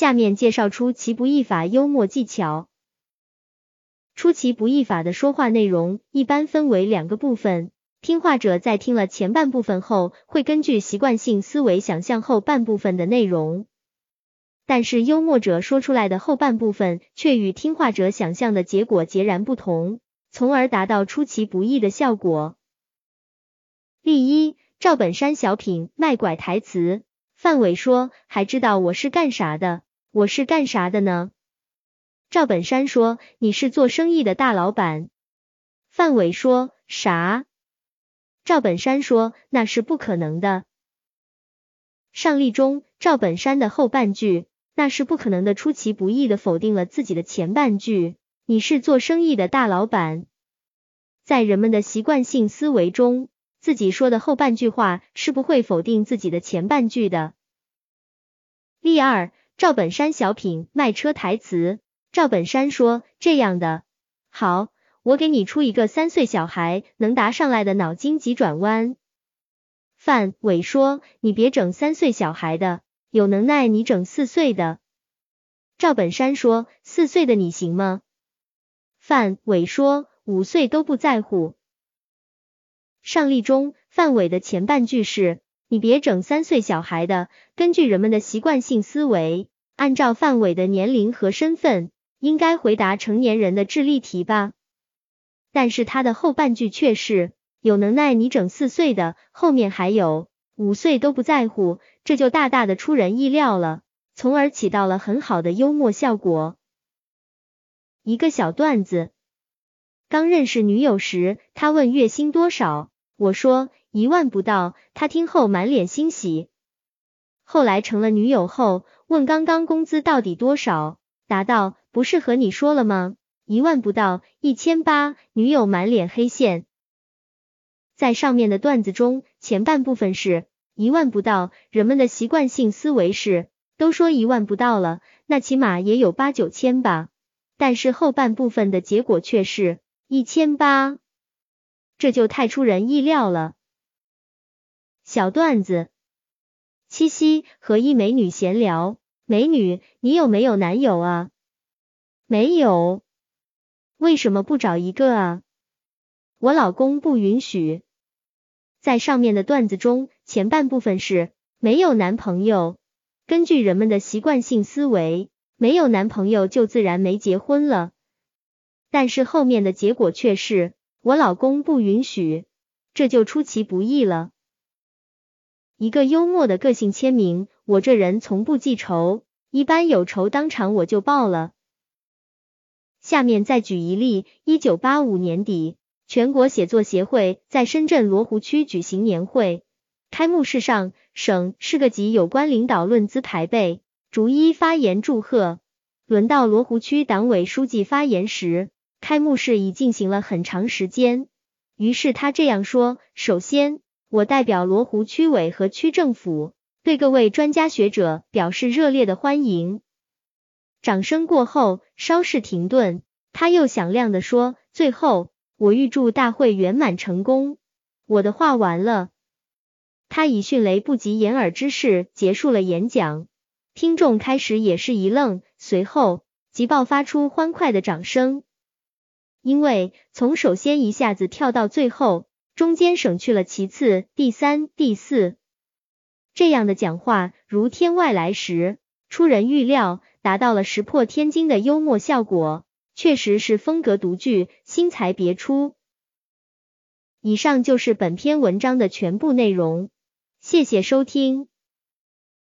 下面介绍出其不意法幽默技巧。出其不意法的说话内容一般分为两个部分，听话者在听了前半部分后，会根据习惯性思维想象后半部分的内容。但是幽默者说出来的后半部分却与听话者想象的结果截然不同，从而达到出其不意的效果。例一，赵本山小品卖拐台词，范伟说：“还知道我是干啥的？我是干啥的呢？”赵本山说：“你是做生意的大老板。”范伟说：“啥？”赵本山说：“那是不可能的。”上例中，赵本山的后半句。那是不可能的，出其不意的否定了自己的前半句。你是做生意的大老板，在人们的习惯性思维中，自己说的后半句话是不会否定自己的前半句的。例二，赵本山小品卖车台词，赵本山说这样的，好，我给你出一个三岁小孩能答上来的脑筋急转弯。范伟说，你别整三岁小孩的。有能耐你整四岁的，赵本山说四岁的你行吗？范伟说五岁都不在乎。上例中范伟的前半句是你别整三岁小孩的，根据人们的习惯性思维，按照范伟的年龄和身份，应该回答成年人的智力题吧。但是他的后半句却是有能耐你整四岁的，后面还有。五岁都不在乎，这就大大的出人意料了，从而起到了很好的幽默效果。一个小段子：刚认识女友时，他问月薪多少，我说一万不到，他听后满脸欣喜。后来成了女友后，问刚刚工资到底多少，答道不是和你说了吗？一万不到，一千八，女友满脸黑线。在上面的段子中，前半部分是。一万不到，人们的习惯性思维是，都说一万不到了，那起码也有八九千吧。但是后半部分的结果却是一千八，这就太出人意料了。小段子：七夕和一美女闲聊，美女，你有没有男友啊？没有。为什么不找一个啊？我老公不允许。在上面的段子中，前半部分是没有男朋友，根据人们的习惯性思维，没有男朋友就自然没结婚了。但是后面的结果却是我老公不允许，这就出其不意了。一个幽默的个性签名：我这人从不记仇，一般有仇当场我就报了。下面再举一例：一九八五年底。全国写作协会在深圳罗湖区举行年会，开幕式上，省市各级有关领导论资排辈，逐一发言祝贺。轮到罗湖区党委书记发言时，开幕式已进行了很长时间，于是他这样说：首先，我代表罗湖区委和区政府，对各位专家学者表示热烈的欢迎。掌声过后，稍事停顿，他又响亮的说：最后。我预祝大会圆满成功。我的话完了，他以迅雷不及掩耳之势结束了演讲。听众开始也是一愣，随后即爆发出欢快的掌声。因为从首先一下子跳到最后，中间省去了其次、第三、第四这样的讲话，如天外来时，出人预料，达到了石破天惊的幽默效果。确实是风格独具，新才别出。以上就是本篇文章的全部内容，谢谢收听。